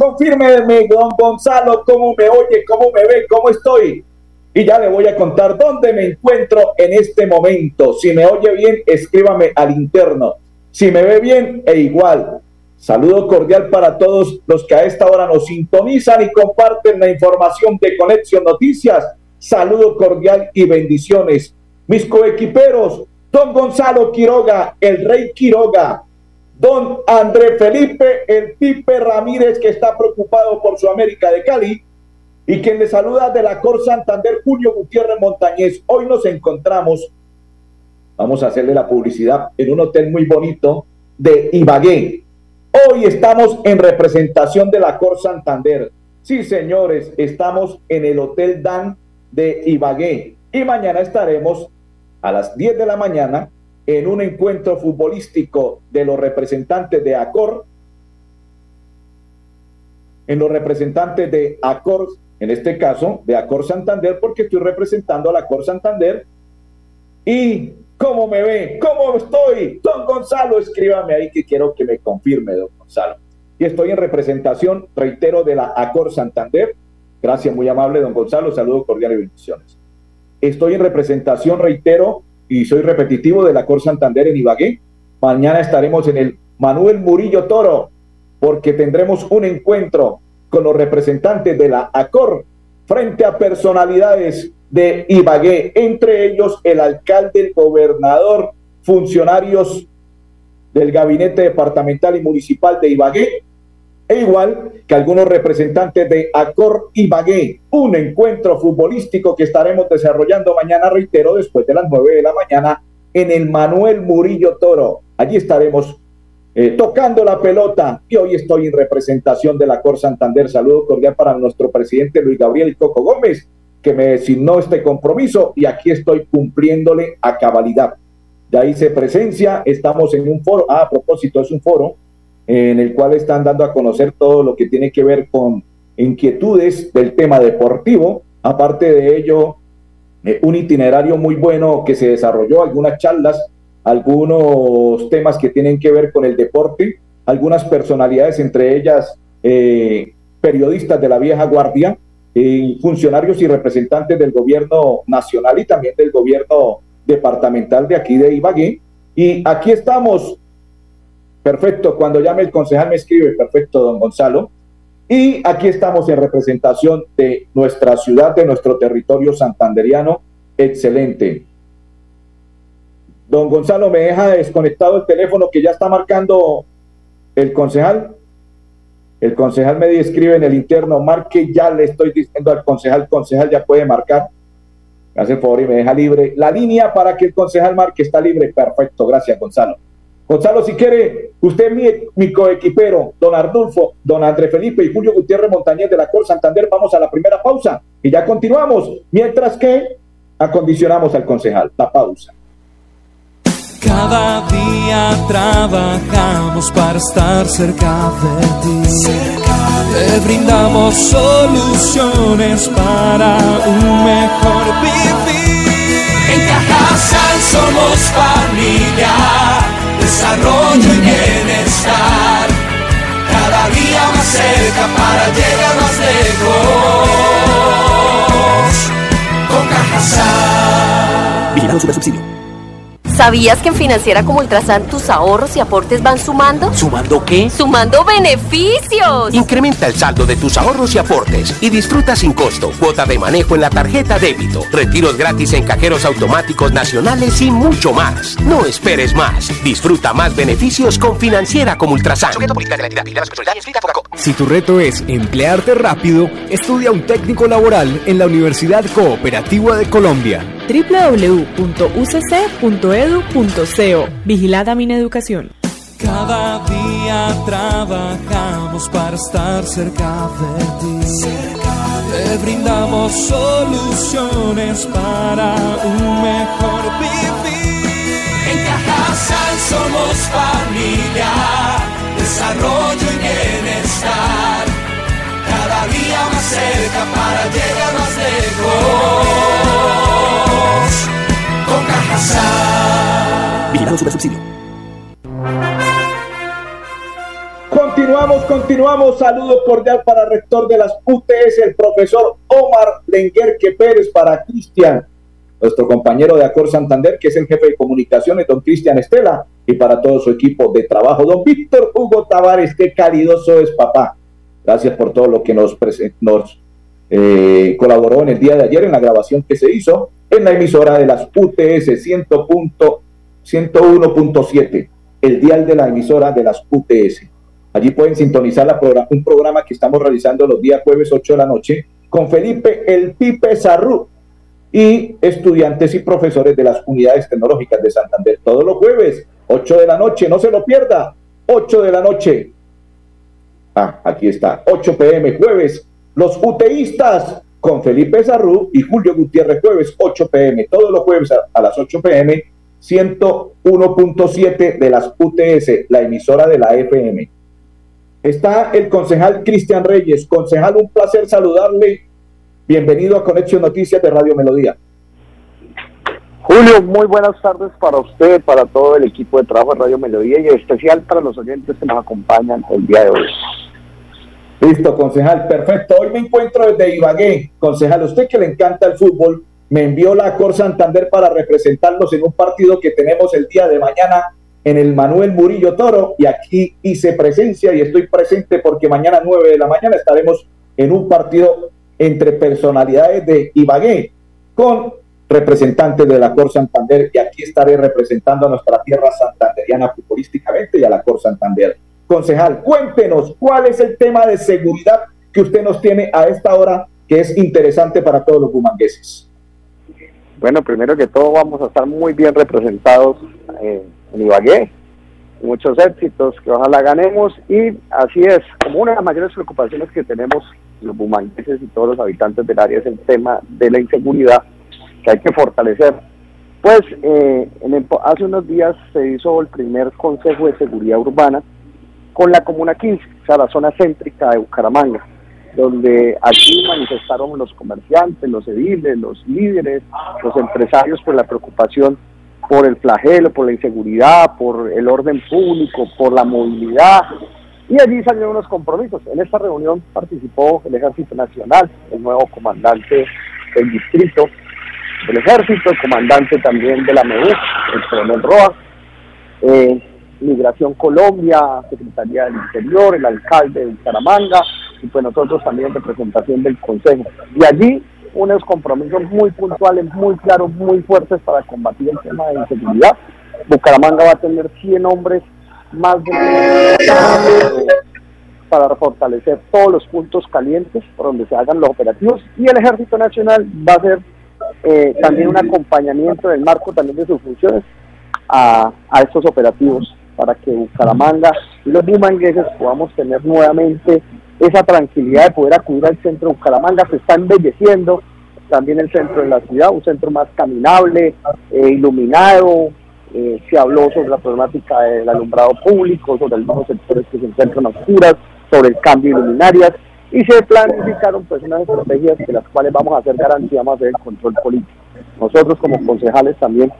Confírmeme, don Gonzalo, cómo me oye, cómo me ve, cómo estoy y ya le voy a contar dónde me encuentro en este momento. Si me oye bien, escríbame al interno. Si me ve bien, e igual. Saludo cordial para todos los que a esta hora nos sintonizan y comparten la información de Conexión Noticias. Saludo cordial y bendiciones. Mis coequiperos, don Gonzalo Quiroga, el rey Quiroga, don André Felipe, el Pipe Ramírez, que está preocupado por su América de Cali, y quien le saluda de la Cor Santander, Julio Gutiérrez Montañez. Hoy nos encontramos, vamos a hacerle la publicidad, en un hotel muy bonito de Ibagué. Hoy estamos en representación de la Cor Santander. Sí, señores, estamos en el Hotel Dan de Ibagué. Y mañana estaremos a las 10 de la mañana en un encuentro futbolístico de los representantes de Acor, en los representantes de Acor en este caso de Acor Santander, porque estoy representando a la Acor Santander. Y cómo me ve, cómo estoy, don Gonzalo, escríbame ahí que quiero que me confirme, don Gonzalo. Y estoy en representación, reitero, de la Acor Santander. Gracias, muy amable, don Gonzalo. Saludos cordiales y bendiciones. Estoy en representación, reitero, y soy repetitivo de la Acor Santander en Ibagué. Mañana estaremos en el Manuel Murillo Toro, porque tendremos un encuentro con los representantes de la ACOR frente a personalidades de Ibagué, entre ellos el alcalde, el gobernador, funcionarios del gabinete departamental y municipal de Ibagué, e igual que algunos representantes de Acor Ibagué, un encuentro futbolístico que estaremos desarrollando mañana, reitero, después de las nueve de la mañana en el Manuel Murillo Toro. Allí estaremos eh, tocando la pelota. Y hoy estoy en representación de la Cor Santander. Saludo cordial para nuestro presidente Luis Gabriel Coco Gómez, que me designó este compromiso y aquí estoy cumpliéndole a cabalidad. Ya hice presencia, estamos en un foro, ah, a propósito, es un foro en el cual están dando a conocer todo lo que tiene que ver con inquietudes del tema deportivo. Aparte de ello, eh, un itinerario muy bueno que se desarrolló, algunas charlas algunos temas que tienen que ver con el deporte, algunas personalidades, entre ellas eh, periodistas de la vieja guardia, eh, funcionarios y representantes del gobierno nacional y también del gobierno departamental de aquí de Ibagué. Y aquí estamos, perfecto, cuando llame el concejal me escribe, perfecto, don Gonzalo. Y aquí estamos en representación de nuestra ciudad, de nuestro territorio santanderiano, excelente. Don Gonzalo, me deja desconectado el teléfono que ya está marcando el concejal. El concejal me escribe en el interno, marque ya, le estoy diciendo al concejal, concejal ya puede marcar. Me hace el favor y me deja libre. La línea para que el concejal marque está libre. Perfecto, gracias Gonzalo. Gonzalo, si quiere, usted mi, mi coequipero, don Ardulfo, don André Felipe y Julio Gutiérrez Montañez de la Cor Santander, vamos a la primera pausa y ya continuamos, mientras que acondicionamos al concejal. La pausa. Cada día trabajamos para estar cerca de ti. Te brindamos soluciones para un mejor vivir. En Cajasal somos familia, desarrollo y bienestar. Cada día más cerca para llegar más lejos. Con. Vigilado super subsidio. ¿Sabías que en Financiera como Ultrasan tus ahorros y aportes van sumando? ¿Sumando qué? ¡Sumando beneficios! Incrementa el saldo de tus ahorros y aportes y disfruta sin costo cuota de manejo en la tarjeta débito, retiros gratis en cajeros automáticos nacionales y mucho más. No esperes más. Disfruta más beneficios con Financiera como Ultrasan. Si tu reto es emplearte rápido, estudia un técnico laboral en la Universidad Cooperativa de Colombia www.ucc.edu.co Vigilada mi educación. Cada día trabajamos para estar cerca de ti. Te brindamos soluciones para un mejor vivir. En Cajasal somos familia, desarrollo y bienestar. Cada día más cerca para llegar más lejos. Vigilado Super Subsidio. Continuamos, continuamos. Saludos cordial para el rector de las UTS, el profesor Omar Lenguerque Pérez, para Cristian, nuestro compañero de Acor Santander, que es el jefe de comunicaciones, don Cristian Estela, y para todo su equipo de trabajo, don Víctor Hugo Tavares, qué caridoso es papá. Gracias por todo lo que nos, nos eh, colaboró en el día de ayer en la grabación que se hizo en la emisora de las UTS 101.7, el dial de la emisora de las UTS. Allí pueden sintonizar un programa que estamos realizando los días jueves 8 de la noche con Felipe El Pipe Sarru y estudiantes y profesores de las unidades tecnológicas de Santander. Todos los jueves, 8 de la noche, no se lo pierda. 8 de la noche. Ah, aquí está. 8 pm jueves. Los UTEístas con Felipe Sarru y Julio Gutiérrez jueves 8 pm. Todos los jueves a, a las 8 pm. 101.7 de las UTS, la emisora de la FM. Está el concejal Cristian Reyes. Concejal, un placer saludarle. Bienvenido a Conexión Noticias de Radio Melodía. Julio, muy buenas tardes para usted, para todo el equipo de trabajo de Radio Melodía y en especial para los oyentes que nos acompañan el día de hoy. Listo, concejal, perfecto. Hoy me encuentro desde Ibagué. Concejal, usted que le encanta el fútbol, me envió la Cor Santander para representarnos en un partido que tenemos el día de mañana en el Manuel Murillo Toro y aquí hice presencia y estoy presente porque mañana a 9 de la mañana estaremos en un partido entre personalidades de Ibagué con representantes de la Cor Santander y aquí estaré representando a nuestra tierra santanderiana futbolísticamente y a la Cor Santander. Concejal, cuéntenos cuál es el tema de seguridad que usted nos tiene a esta hora que es interesante para todos los bumangueses. Bueno, primero que todo vamos a estar muy bien representados eh, en Ibagué. Muchos éxitos, que ojalá ganemos y así es, como una de las mayores preocupaciones que tenemos los bumangueses y todos los habitantes del área es el tema de la inseguridad que hay que fortalecer. Pues eh, hace unos días se hizo el primer Consejo de Seguridad Urbana con la Comuna 15, o sea, la zona céntrica de Bucaramanga, donde allí manifestaron los comerciantes, los ediles, los líderes, los empresarios por la preocupación por el flagelo, por la inseguridad, por el orden público, por la movilidad. Y allí salieron unos compromisos. En esta reunión participó el Ejército Nacional, el nuevo comandante del distrito del Ejército, el comandante también de la MEU, el coronel Roa, eh, Migración Colombia, Secretaría del Interior, el alcalde de Bucaramanga, y pues nosotros también en representación del Consejo. Y allí unos compromisos muy puntuales, muy claros, muy fuertes para combatir el tema de inseguridad. Bucaramanga va a tener 100 hombres más de para fortalecer todos los puntos calientes por donde se hagan los operativos y el Ejército Nacional va a hacer eh, también un acompañamiento en el marco también de sus funciones a, a estos operativos para que Bucaramanga y los bumangueses podamos tener nuevamente esa tranquilidad de poder acudir al centro de Bucaramanga, se está embelleciendo también el centro de la ciudad, un centro más caminable, eh, iluminado, eh, se habló sobre la problemática del alumbrado público, sobre algunos sectores que se encuentran oscuras, sobre el cambio de luminarias, y se planificaron pues unas estrategias de las cuales vamos a hacer garantía más del control político. Nosotros como concejales también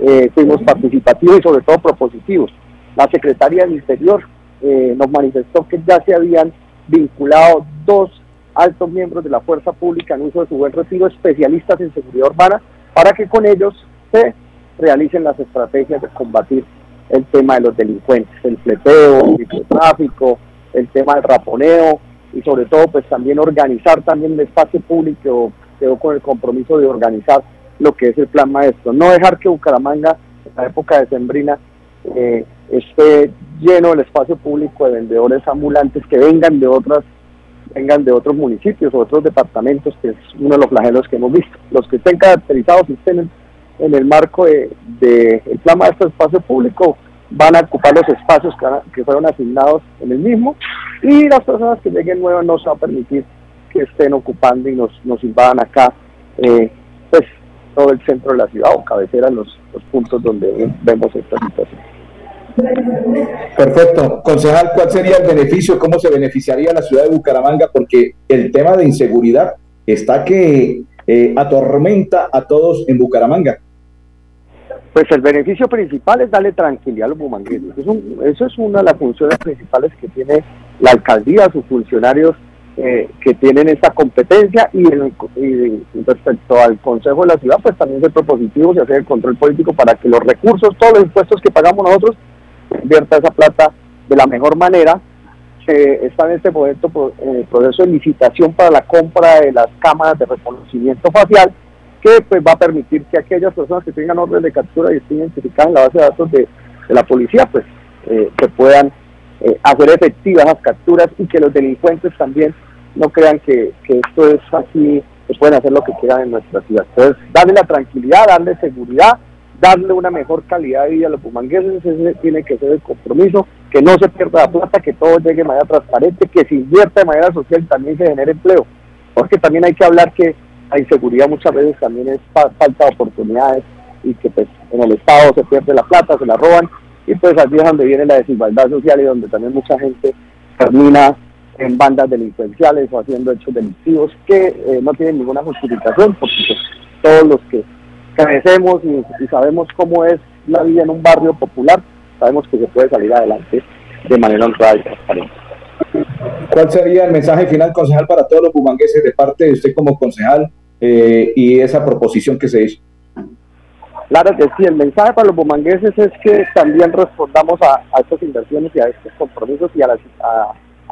eh, fuimos participativos y sobre todo propositivos. La secretaria del Interior nos manifestó que ya se habían vinculado dos altos miembros de la fuerza pública en uso de su buen retiro, especialistas en seguridad urbana, para que con ellos se realicen las estrategias de combatir el tema de los delincuentes, el fleteo, el tráfico, el tema del raponeo y sobre todo pues también organizar también el espacio público, quedó con el compromiso de organizar lo que es el plan maestro, no dejar que Bucaramanga en la época de Sembrina eh, esté lleno el espacio público de vendedores ambulantes que vengan de otras vengan de otros municipios otros departamentos, que es uno de los flagelos que hemos visto. Los que estén caracterizados y estén en, el marco de, de el plan maestro espacio público van a ocupar los espacios que, fueron asignados en el mismo y las personas que lleguen nuevas no se va a permitir que estén ocupando y nos, invadan acá eh, pues todo el centro de la ciudad o cabecera los puntos donde vemos esta situación. Perfecto. Concejal, ¿cuál sería el beneficio? ¿Cómo se beneficiaría la ciudad de Bucaramanga? Porque el tema de inseguridad está que eh, atormenta a todos en Bucaramanga. Pues el beneficio principal es darle tranquilidad a los bumangueses. Eso, es una de las funciones principales que tiene la alcaldía, sus funcionarios eh, que tienen esta competencia y, respecto al Consejo de la Ciudad, pues también ser propositivos y hacer el control político para que los recursos, todos los impuestos que pagamos nosotros, invierta esa plata de la mejor manera. Se está en este momento en el proceso de licitación para la compra de las cámaras de reconocimiento facial que pues va a permitir que aquellas personas que tengan orden de captura y estén identificadas en la base de datos de, la policía, pues eh, que puedan eh, hacer efectivas las capturas y que los delincuentes también no crean que, esto es así, que pueden hacer lo que quieran en nuestra ciudad. Entonces, darle la tranquilidad, darle seguridad, darle una mejor calidad de vida a los pumangueses, ese tiene que ser el compromiso, que no se pierda la plata, que todo llegue de manera transparente, que se invierta de manera social también se genere empleo. Porque también hay que hablar que la inseguridad muchas veces también es falta de oportunidades y que pues en el Estado se pierde la plata, se la roban y pues allí es donde viene la desigualdad social y donde también mucha gente termina en bandas delincuenciales o haciendo hechos delictivos que eh, no tienen ninguna justificación porque todos los que crecemos y, sabemos cómo es la vida en un barrio popular, sabemos que se puede salir adelante de manera honrada y transparente. ¿Cuál sería el mensaje final, concejal, para todos los bumangueses de parte de usted como concejal eh, y esa proposición que se hizo? Claro que sí, el mensaje para los bumangueses es que también respondamos a, estas inversiones y a estos compromisos y a las,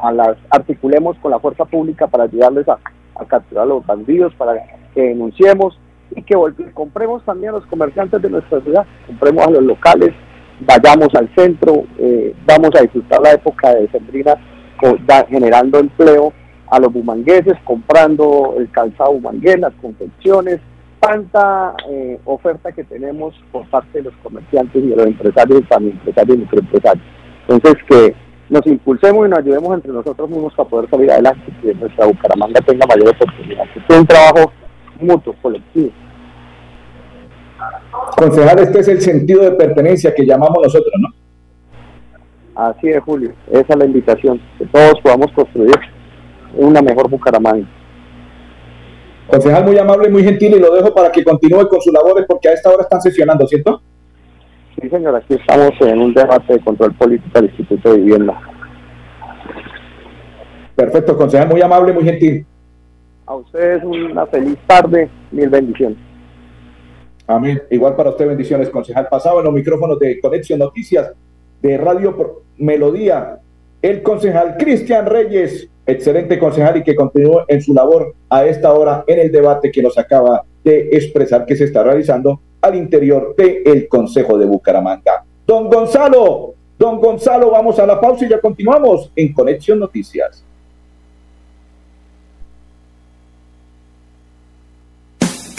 a, las articulemos con la fuerza pública para ayudarles a, capturar a los bandidos, para que denunciemos y que compremos también a los comerciantes de nuestra ciudad, compremos a los locales, vayamos al centro, eh, vamos a disfrutar la época de Sembrina generando empleo a los bumangueses, comprando el calzado bumangués, las confecciones, tanta eh, oferta que tenemos por parte de los comerciantes y de los empresarios, también empresarios y microempresarios. Entonces, que nos impulsemos y nos ayudemos entre nosotros mismos para poder salir adelante y que nuestra Bucaramanga tenga mayor oportunidad, que sea un trabajo mutuo, colectivo. Concejal, este es el sentido de pertenencia que llamamos nosotros, ¿no? Así es, Julio. Esa es la invitación, que todos podamos construir una mejor Bucaramanga. Concejal, muy amable y muy gentil, y lo dejo para que continúe con sus labores porque a esta hora están sesionando, ¿cierto? Sí, señor, aquí estamos en un debate de control político del Instituto de Vivienda. Perfecto, concejal, muy amable, muy gentil. A ustedes una feliz tarde, mil bendiciones. Amén. Igual para usted, bendiciones, concejal. Pasado en los micrófonos de Conexión Noticias de Radio Melodía, el concejal Cristian Reyes, excelente concejal y que continúe en su labor a esta hora en el debate que nos acaba de expresar que se está realizando al interior del Consejo de Bucaramanga. Don Gonzalo, don Gonzalo, vamos a la pausa y ya continuamos en Conexión Noticias.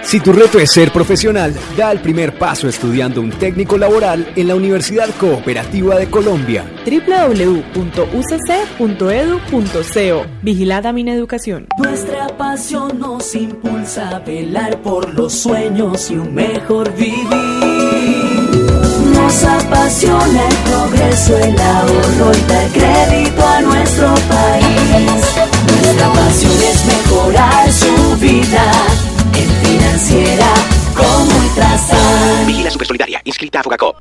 Si tu reto es ser profesional, da el primer paso estudiando un técnico laboral en la Universidad Cooperativa de Colombia. www.ucc.edu.co Vigilada Mineducación. Nuestra pasión nos impulsa a velar por los sueños y un mejor vivir. Nos apasiona el progreso, el ahorro y dar crédito a nuestro país. Nuestra pasión es mejorar su vida financiera como Ultrasan. Vigila Supersolidaria, inscrita a Fogacop.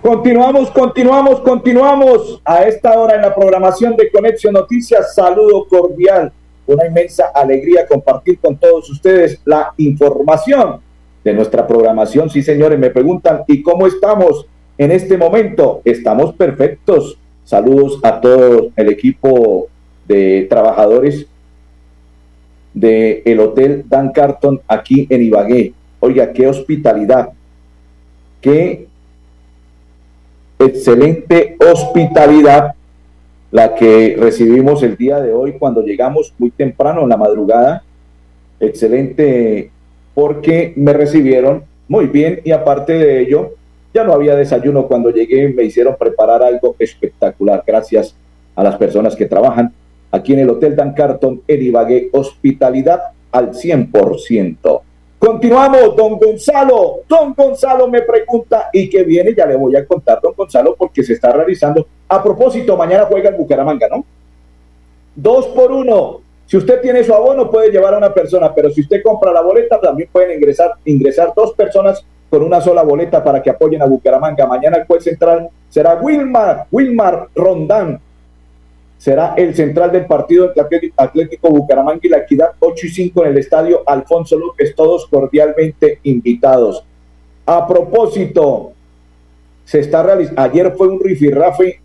Continuamos, continuamos, continuamos a esta hora en la programación de Conexión Noticias. Saludo cordial, una inmensa alegría compartir con todos ustedes la información de nuestra programación. Sí, señores, me preguntan, ¿y cómo estamos en este momento? Estamos perfectos. Saludos a todo el equipo de trabajadores del el Hotel Dan Carton aquí en Ibagué. Oiga, qué hospitalidad, qué excelente hospitalidad la que recibimos el día de hoy cuando llegamos muy temprano en la madrugada. Excelente porque me recibieron muy bien y aparte de ello, ya no había desayuno cuando llegué, me hicieron preparar algo espectacular. Gracias a las personas que trabajan aquí en el Hotel Dan Carton en hospitalidad al 100%. Continuamos, don Gonzalo. Don Gonzalo me pregunta y que viene, ya le voy a contar, don Gonzalo, porque se está realizando. A propósito, mañana juega en Bucaramanga, ¿no? Dos por uno. Si usted tiene su abono, puede llevar a una persona, pero si usted compra la boleta, también pueden ingresar, ingresar dos personas con una sola boleta para que apoyen a Bucaramanga. Mañana el juez central será Wilmar, Wilmar Rondán, será el central del partido Atlético Bucaramanga y la Equidad 8 y 5 en el estadio Alfonso López, todos cordialmente invitados. A propósito, se está realizando, ayer fue un rifirrafe,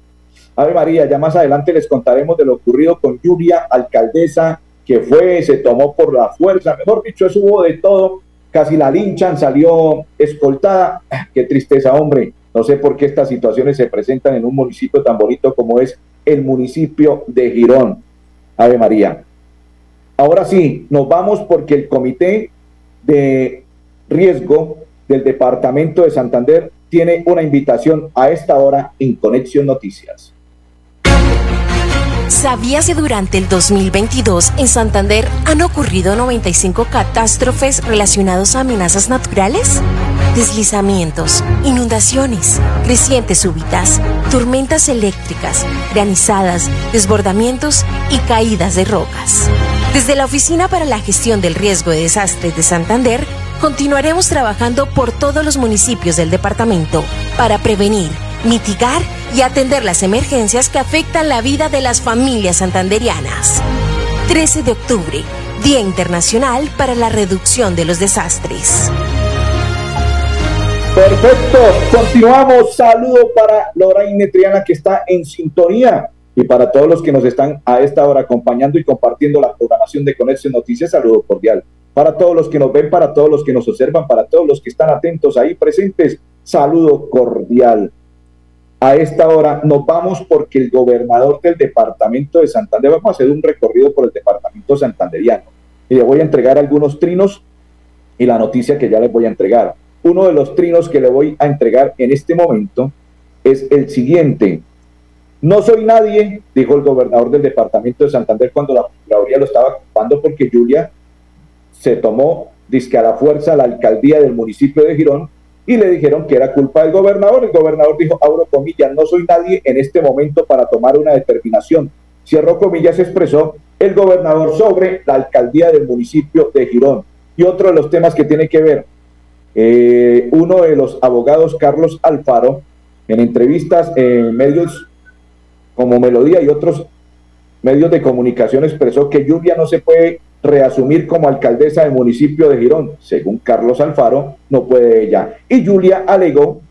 Ave María, ya más adelante les contaremos de lo ocurrido con Julia, alcaldesa, que fue, se tomó por la fuerza, mejor dicho, eso hubo de todo, casi la linchan, salió escoltada, qué tristeza, hombre, no sé por qué estas situaciones se presentan en un municipio tan bonito como es el municipio de Girón. Ave María. Ahora sí, nos vamos porque el comité de riesgo del departamento de Santander tiene una invitación a esta hora en Conexión Noticias. ¿Sabías que durante el 2022 en Santander han ocurrido 95 catástrofes relacionadas a amenazas naturales? Deslizamientos, inundaciones, crecientes súbitas, tormentas eléctricas, granizadas, desbordamientos y caídas de rocas. Desde la Oficina para la Gestión del Riesgo de Desastres de Santander, continuaremos trabajando por todos los municipios del departamento para prevenir, mitigar y atender las emergencias que afectan la vida de las familias santanderianas. 13 de octubre, Día Internacional para la Reducción de los Desastres. Perfecto, continuamos. Saludo para Lorraine Triana que está en sintonía y para todos los que nos están a esta hora acompañando y compartiendo la programación de Conexión Noticias, saludo cordial. Para todos los que nos ven, para todos los que nos observan, para todos los que están atentos ahí presentes, saludo cordial. A esta hora nos vamos porque el gobernador del departamento de Santander, vamos a hacer un recorrido por el departamento santanderiano y le voy a entregar algunos trinos y la noticia que ya les voy a entregar. Uno de los trinos que le voy a entregar en este momento es el siguiente. No soy nadie, dijo el gobernador del departamento de Santander cuando la Procuraduría lo estaba ocupando porque Julia se tomó, disque a la fuerza, la alcaldía del municipio de Girón y le dijeron que era culpa del gobernador. El gobernador dijo, abro comillas, no soy nadie en este momento para tomar una determinación. Cierro comillas, expresó el gobernador sobre la alcaldía del municipio de Girón. Y otro de los temas que tiene que ver, eh, uno de los abogados, Carlos Alfaro, en entrevistas en medios como Melodía y otros medios de comunicación expresó que Lluvia no se puede reasumir como alcaldesa del municipio de Girón. Según Carlos Alfaro, no puede ella. Y Julia alegó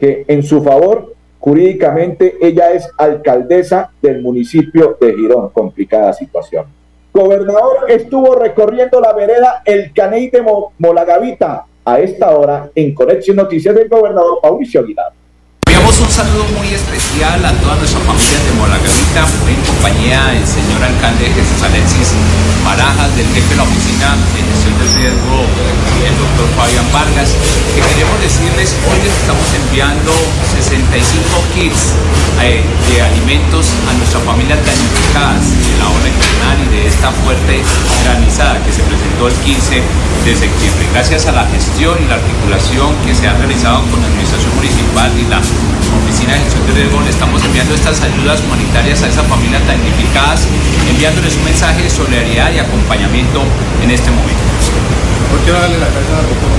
que en su favor, jurídicamente, ella es alcaldesa del municipio de Girón. Complicada situación. Gobernador estuvo recorriendo la vereda El Caney de Molagavita a esta hora en Conexión Noticias del gobernador Mauricio Aguilar. Enviamos un saludo muy especial a toda nuestra familia de Molagavita, en compañía del señor alcalde Jesús Alexis Barajas, del jefe de la oficina de gestión del riesgo, el doctor Fabián Vargas, que queremos decirles, hoy les estamos enviando 65 kits eh, de alimentos a nuestras familias damnificadas de la ola invernal y de esta fuerte granizada que se presentó el 15 de septiembre. Gracias a la gestión y la articulación que se ha realizado con la Administración Municipal y la Oficina de Gestión de estamos enviando estas ayudas humanitarias a esas familias damnificadas, enviándoles un mensaje de solidaridad y acompañamiento en este momento. Quiero darle las gracias al doctor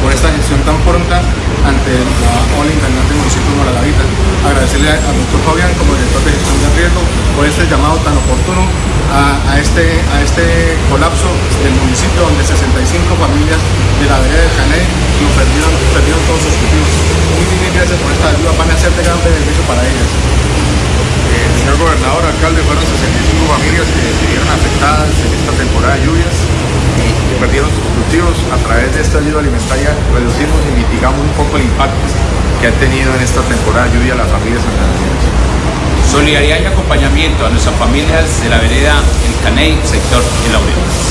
por esta gestión tan pronta ante la ola invernal del municipio de Moralavita. Agradecerle al doctor Fabián como director de gestión de riesgo por este llamado tan oportuno a, este, a este colapso del municipio donde 65 familias de la vereda del Cané nos perdieron, todos sus cultivos. Muy bien, gracias por esta ayuda, van a ser de gran beneficio para ellas. Eh, señor gobernador, alcalde, fueron 65 familias que se vieron afectadas en esta temporada de lluvias y perdieron sus cultivos. A través de esta ayuda alimentaria reducimos y mitigamos un poco el impacto que ha tenido en esta temporada de lluvia las familias. Solidaridad y acompañamiento a nuestras familias de la vereda El Caney, sector El Laurel.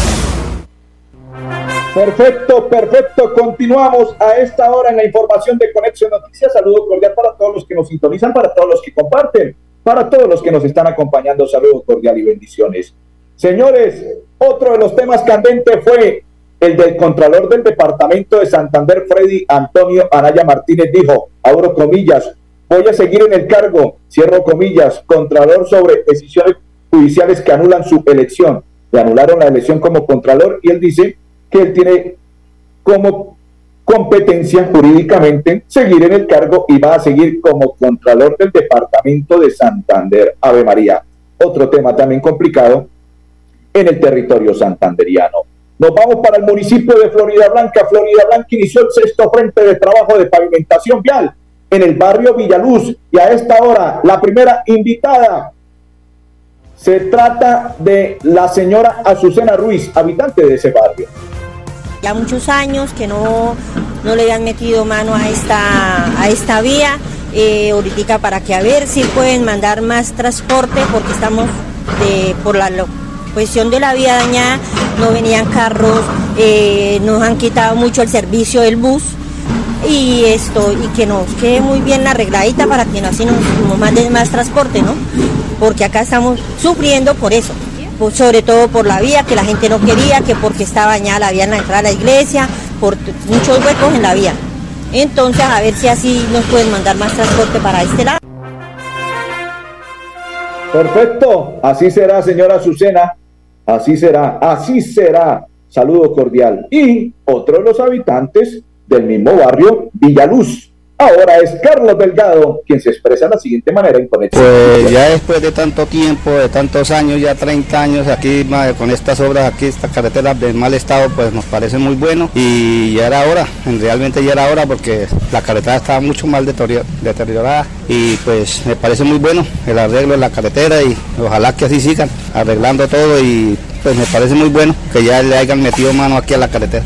Perfecto, perfecto. Continuamos a esta hora en la información de Conexión Noticias. Saludo cordial para todos los que nos sintonizan, para todos los que comparten, para todos los que nos están acompañando. Saludo cordial y bendiciones. Señores, otro de los temas candentes fue el del Contralor del Departamento de Santander, Freddy Antonio Anaya Martínez, dijo, abro comillas, Voy a seguir en el cargo, cierro comillas, Contralor sobre decisiones judiciales que anulan su elección. Le anularon la elección como Contralor y él dice que él tiene como competencia jurídicamente seguir en el cargo y va a seguir como Contralor del Departamento de Santander. Ave María. Otro tema también complicado en el territorio santanderiano. Nos vamos para el municipio de Florida Blanca. Florida Blanca inició el sexto frente de trabajo de pavimentación vial en el barrio Villaluz. Y a esta hora, la primera invitada se trata de la señora Azucena Ruiz, habitante de ese barrio. Ya muchos años que no, no le han metido mano a esta, a esta vía. Eh, ahorita para que a ver si pueden mandar más transporte porque estamos por la cuestión de la vía dañada, no venían carros, eh, nos han quitado mucho el servicio del bus y esto y que nos quede muy bien arregladita para que así nos, manden más transporte, ¿no? Porque acá estamos sufriendo por eso, sobre todo por la vía que la gente no quería, que porque estaba bañada la vía en la entrada a la iglesia, por muchos huecos en la vía. Entonces, a ver si así nos pueden mandar más transporte para este lado. Perfecto, así será, señora Azucena. Así será, así será. Saludo cordial. Y otro de los habitantes del mismo barrio Villaluz. Ahora es Carlos Delgado quien se expresa de la siguiente manera en conexión. Pues ya después de tanto tiempo, de tantos años, ya 30 años aquí con estas obras, aquí esta carretera de mal estado, pues nos parece muy bueno y ya era hora, realmente ya era hora porque la carretera estaba mucho mal deteriorada y pues me parece muy bueno el arreglo de la carretera y ojalá que así sigan arreglando todo y pues me parece muy bueno que ya le hayan metido mano aquí a la carretera.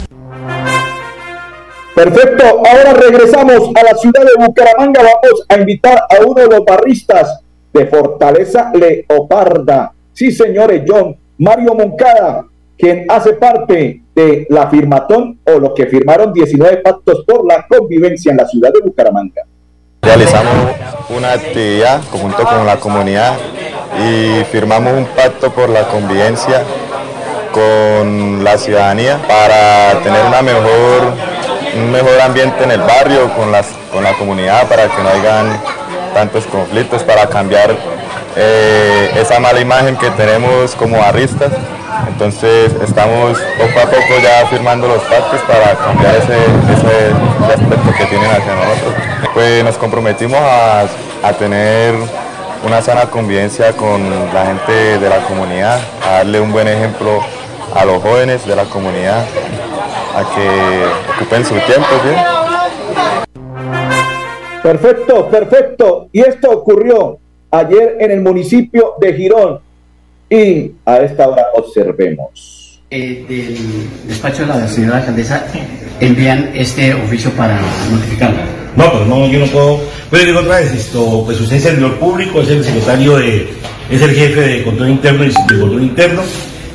Perfecto, ahora regresamos a la ciudad de Bucaramanga. Vamos a invitar a uno de los barristas de Fortaleza Leoparda. Sí, señores, John Mario Moncada, quien hace parte de la firmatón o los que firmaron 19 pactos por la convivencia en la ciudad de Bucaramanga. Realizamos una actividad junto con la comunidad y firmamos un pacto por la convivencia con la ciudadanía para tener una mejor un mejor ambiente en el barrio, con, las, con la comunidad, para que no hayan tantos conflictos, para cambiar eh, esa mala imagen que tenemos como barristas. Entonces estamos poco a poco ya firmando los pactos para cambiar ese, ese, aspecto que tienen hacia nosotros. Pues nos comprometimos a, a tener una sana convivencia con la gente de la comunidad, a darle un buen ejemplo a los jóvenes de la comunidad a que ocupen su tiempo. Perfecto, perfecto. Y esto ocurrió ayer en el municipio de Girón. Y a esta hora observemos. Eh, del despacho de la señora alcaldesa envían este oficio para notificarlo. No, pero no, yo no puedo. Pero digo otra vez, esto, pues usted es servidor público, es el secretario de, es el jefe de control interno y de control interno.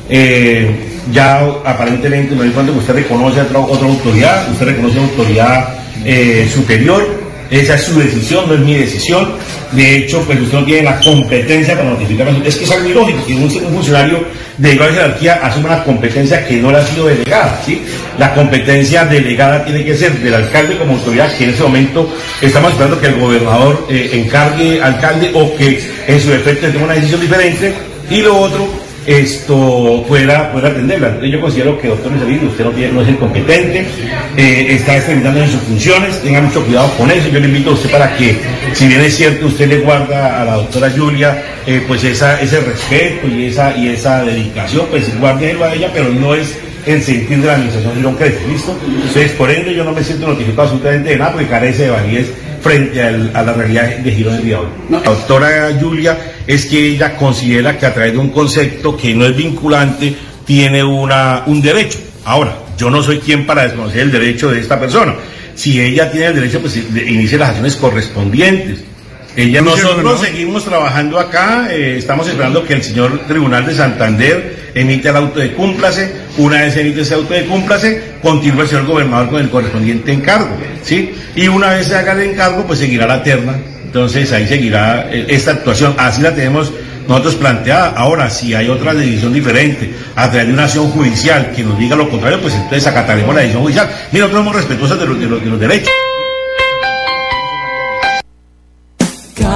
Eh, ya aparentemente no cuando usted reconoce a otra, autoridad, usted reconoce una autoridad eh, superior, esa es su decisión, no es mi decisión. De hecho, pues usted no tiene la competencia para notificar. Es que es algo ilógico que un, funcionario de igual jerarquía asume una competencia que no le ha sido delegada. ¿sí? La competencia delegada tiene que ser del alcalde como autoridad, que en ese momento estamos esperando que el gobernador eh, encargue alcalde o que en su efecto tenga una decisión diferente. Y lo otro, esto pueda, pueda atenderla. Yo considero que, doctor Luis usted no, tiene, no es el competente, eh, está extrañando en sus funciones, tenga mucho cuidado con eso. Yo le invito a usted para que, si bien es cierto, usted le guarda a la doctora Julia eh, pues esa, ese respeto y esa, y esa dedicación, pues guárdelo a ella, pero no es el sentir de la administración Girón Crespo, ¿listo? Entonces, por ende, yo no me siento notificado absolutamente de nada porque carece de validez frente a la realidad de Girón el día de hoy. La doctora Julia es que ella considera que a través de un concepto que no es vinculante tiene una, un derecho. Ahora, yo no soy quien para desconocer el derecho de esta persona. Si ella tiene el derecho, pues inicie las acciones correspondientes. Ella, nosotros seguimos trabajando acá, eh, estamos esperando que el señor Tribunal de Santander emite el auto de cúmplase, una vez emite ese auto de cúmplase, continúa el señor gobernador con el correspondiente encargo, ¿sí? Y una vez se haga el encargo, pues seguirá la terna, entonces ahí seguirá eh, esta actuación, así la tenemos nosotros planteada. Ahora, si hay otra decisión diferente a través de una acción judicial que nos diga lo contrario, pues entonces acataremos la decisión judicial. Mira, nosotros somos respetuosos de los, de los, de los derechos.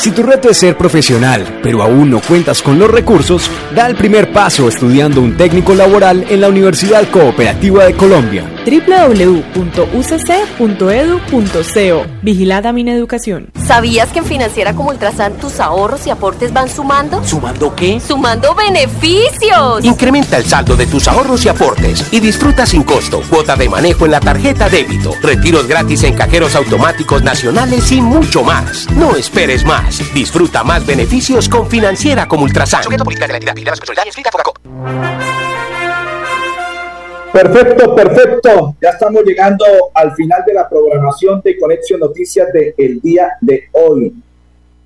Si tu reto es ser profesional, pero aún no cuentas con los recursos, da el primer paso estudiando un técnico laboral en la Universidad Cooperativa de Colombia. www.ucc.edu.co Vigilada Mineducación. ¿Sabías que en Financiera como Ultrasan tus ahorros y aportes van sumando? ¿Sumando qué? ¡Sumando beneficios! Incrementa el saldo de tus ahorros y aportes y disfruta sin costo cuota de manejo en la tarjeta débito, retiros gratis en cajeros automáticos nacionales y mucho más. No esperes más. Disfruta más beneficios con Financiera como Ultrasan. Perfecto, perfecto. Ya estamos llegando al final de la programación de Conexión Noticias del el día de hoy.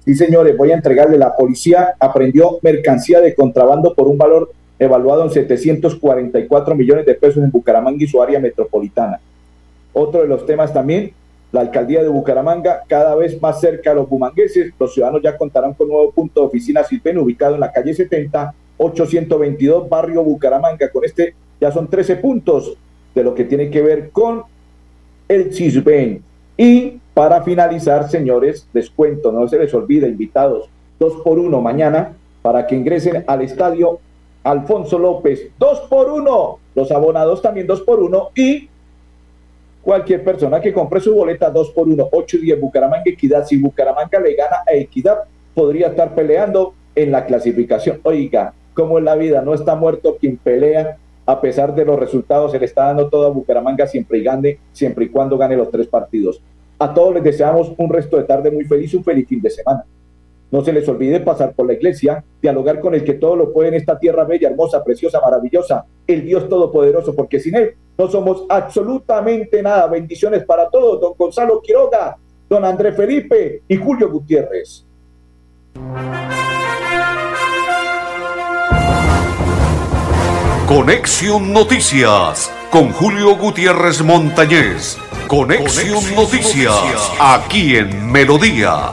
Sí, señores, voy a entregarle. La policía aprendió mercancía de contrabando por un valor evaluado en 744 millones de pesos en Bucaramanga y su área metropolitana. Otro de los temas también, la alcaldía de Bucaramanga cada vez más cerca a los bumangueses. Los ciudadanos ya contarán con nuevo punto de oficina CISBEN ubicado en la calle 70, 822, barrio Bucaramanga. Con este ya son 13 puntos de lo que tiene que ver con el CISBEN. Y para finalizar, señores, descuento, no se les olvide, invitados, dos por uno mañana para que ingresen al estadio Alfonso López. Dos por uno. Los abonados también dos por uno. Y cualquier persona que compre su boleta 2 por 1, 8 y 10 Bucaramanga Equidad, si Bucaramanga le gana a Equidad, podría estar peleando en la clasificación. Oiga, como en la vida no está muerto quien pelea, a pesar de los resultados, se le está dando todo a Bucaramanga siempre y gane, siempre y cuando gane los tres partidos. A todos les deseamos un resto de tarde muy feliz, un feliz fin de semana. No se les olvide pasar por la iglesia, dialogar con el que todo lo puede en esta tierra bella, hermosa, preciosa, maravillosa, el Dios Todopoderoso, porque sin Él no somos absolutamente nada. Bendiciones para todos, don Gonzalo Quiroga, don André Felipe y Julio Gutiérrez. Conexión Noticias con Julio Gutiérrez Montañez. Conexión, Noticias, aquí en Melodía,